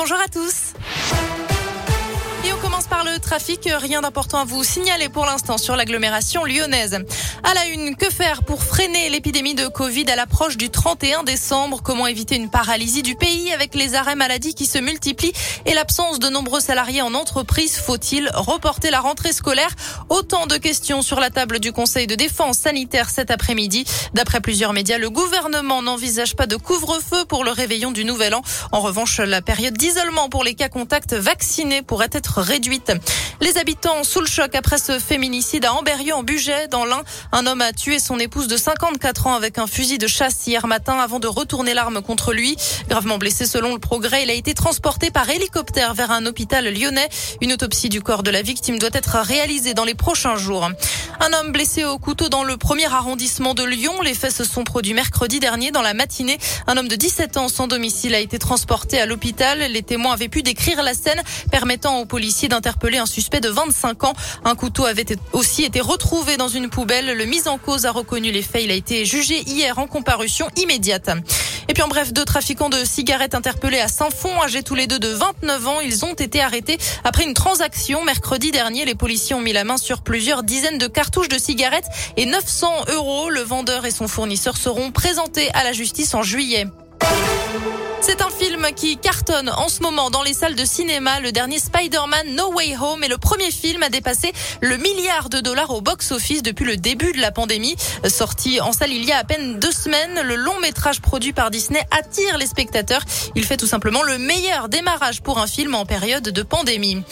bonjour à tous. Rien d'important à vous signaler pour l'instant sur l'agglomération lyonnaise. À la une, que faire pour freiner l'épidémie de Covid à l'approche du 31 décembre? Comment éviter une paralysie du pays avec les arrêts maladie qui se multiplient et l'absence de nombreux salariés en entreprise? Faut-il reporter la rentrée scolaire? Autant de questions sur la table du Conseil de défense sanitaire cet après-midi. D'après plusieurs médias, le gouvernement n'envisage pas de couvre-feu pour le réveillon du Nouvel An. En revanche, la période d'isolement pour les cas contacts vaccinés pourrait être réduite. Les habitants sous le choc après ce féminicide à Amberieu en Bugey dans l'Ain. Un homme a tué son épouse de 54 ans avec un fusil de chasse hier matin avant de retourner l'arme contre lui. Gravement blessé selon le progrès, il a été transporté par hélicoptère vers un hôpital lyonnais. Une autopsie du corps de la victime doit être réalisée dans les prochains jours. Un homme blessé au couteau dans le premier arrondissement de Lyon. Les faits se sont produits mercredi dernier dans la matinée. Un homme de 17 ans sans domicile a été transporté à l'hôpital. Les témoins avaient pu décrire la scène permettant aux policiers d'interpeller un suspect de 25 ans. Un couteau avait aussi été retrouvé dans une poubelle. Le mis en cause a reconnu les faits. Il a été jugé hier en comparution immédiate. Et puis en bref, deux trafiquants de cigarettes interpellés à Saint-Fond, âgés tous les deux de 29 ans. Ils ont été arrêtés après une transaction. Mercredi dernier, les policiers ont mis la main sur plusieurs dizaines de cartouches de cigarettes et 900 euros. Le vendeur et son fournisseur seront présentés à la justice en juillet. C'est un film qui cartonne en ce moment dans les salles de cinéma. Le dernier Spider-Man No Way Home est le premier film à dépasser le milliard de dollars au box-office depuis le début de la pandémie. Sorti en salle il y a à peine deux semaines, le long métrage produit par Disney attire les spectateurs. Il fait tout simplement le meilleur démarrage pour un film en période de pandémie.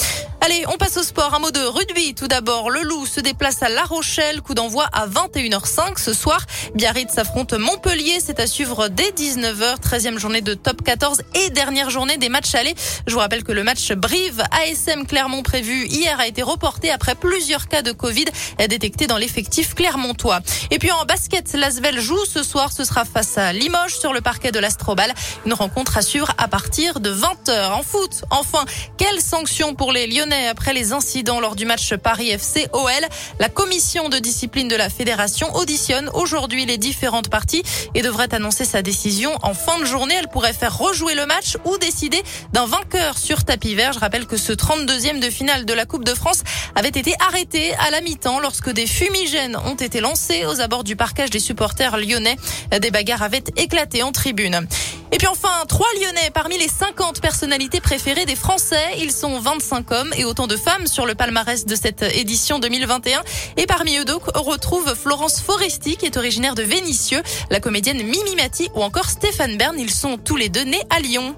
Allez, on passe au sport. Un mot de rugby. Tout d'abord, le Loup se déplace à La Rochelle. Coup d'envoi à 21h05 ce soir. Biarritz s'affronte Montpellier. C'est à suivre dès 19h. 13e journée de top 14 et dernière journée des matchs allés. Je vous rappelle que le match Brive ASM Clermont prévu hier a été reporté après plusieurs cas de Covid détectés dans l'effectif clermontois. Et puis en basket, l'Asvel joue ce soir. Ce sera face à Limoges sur le parquet de l'Astrobal. Une rencontre assure à partir de 20h. En foot, enfin, quelles sanctions pour les Lyonnais après les incidents lors du match Paris FC OL. La commission de discipline de la fédération auditionne aujourd'hui les différentes parties et devrait annoncer sa décision en fin de journée. Elle pourrait faire rejouer le match ou décider d'un vainqueur sur tapis vert. Je rappelle que ce 32e de finale de la Coupe de France avait été arrêté à la mi-temps lorsque des fumigènes ont été lancés aux abords du parcage des supporters lyonnais. Des bagarres avaient éclaté en tribune. Et puis enfin, trois Lyonnais parmi les 50 personnalités préférées des Français. Ils sont 25 hommes et autant de femmes sur le palmarès de cette édition 2021. Et parmi eux donc, on retrouve Florence Foresti qui est originaire de Vénissieux, la comédienne Mimi Mati ou encore Stéphane Bern. Ils sont tous les deux nés à Lyon.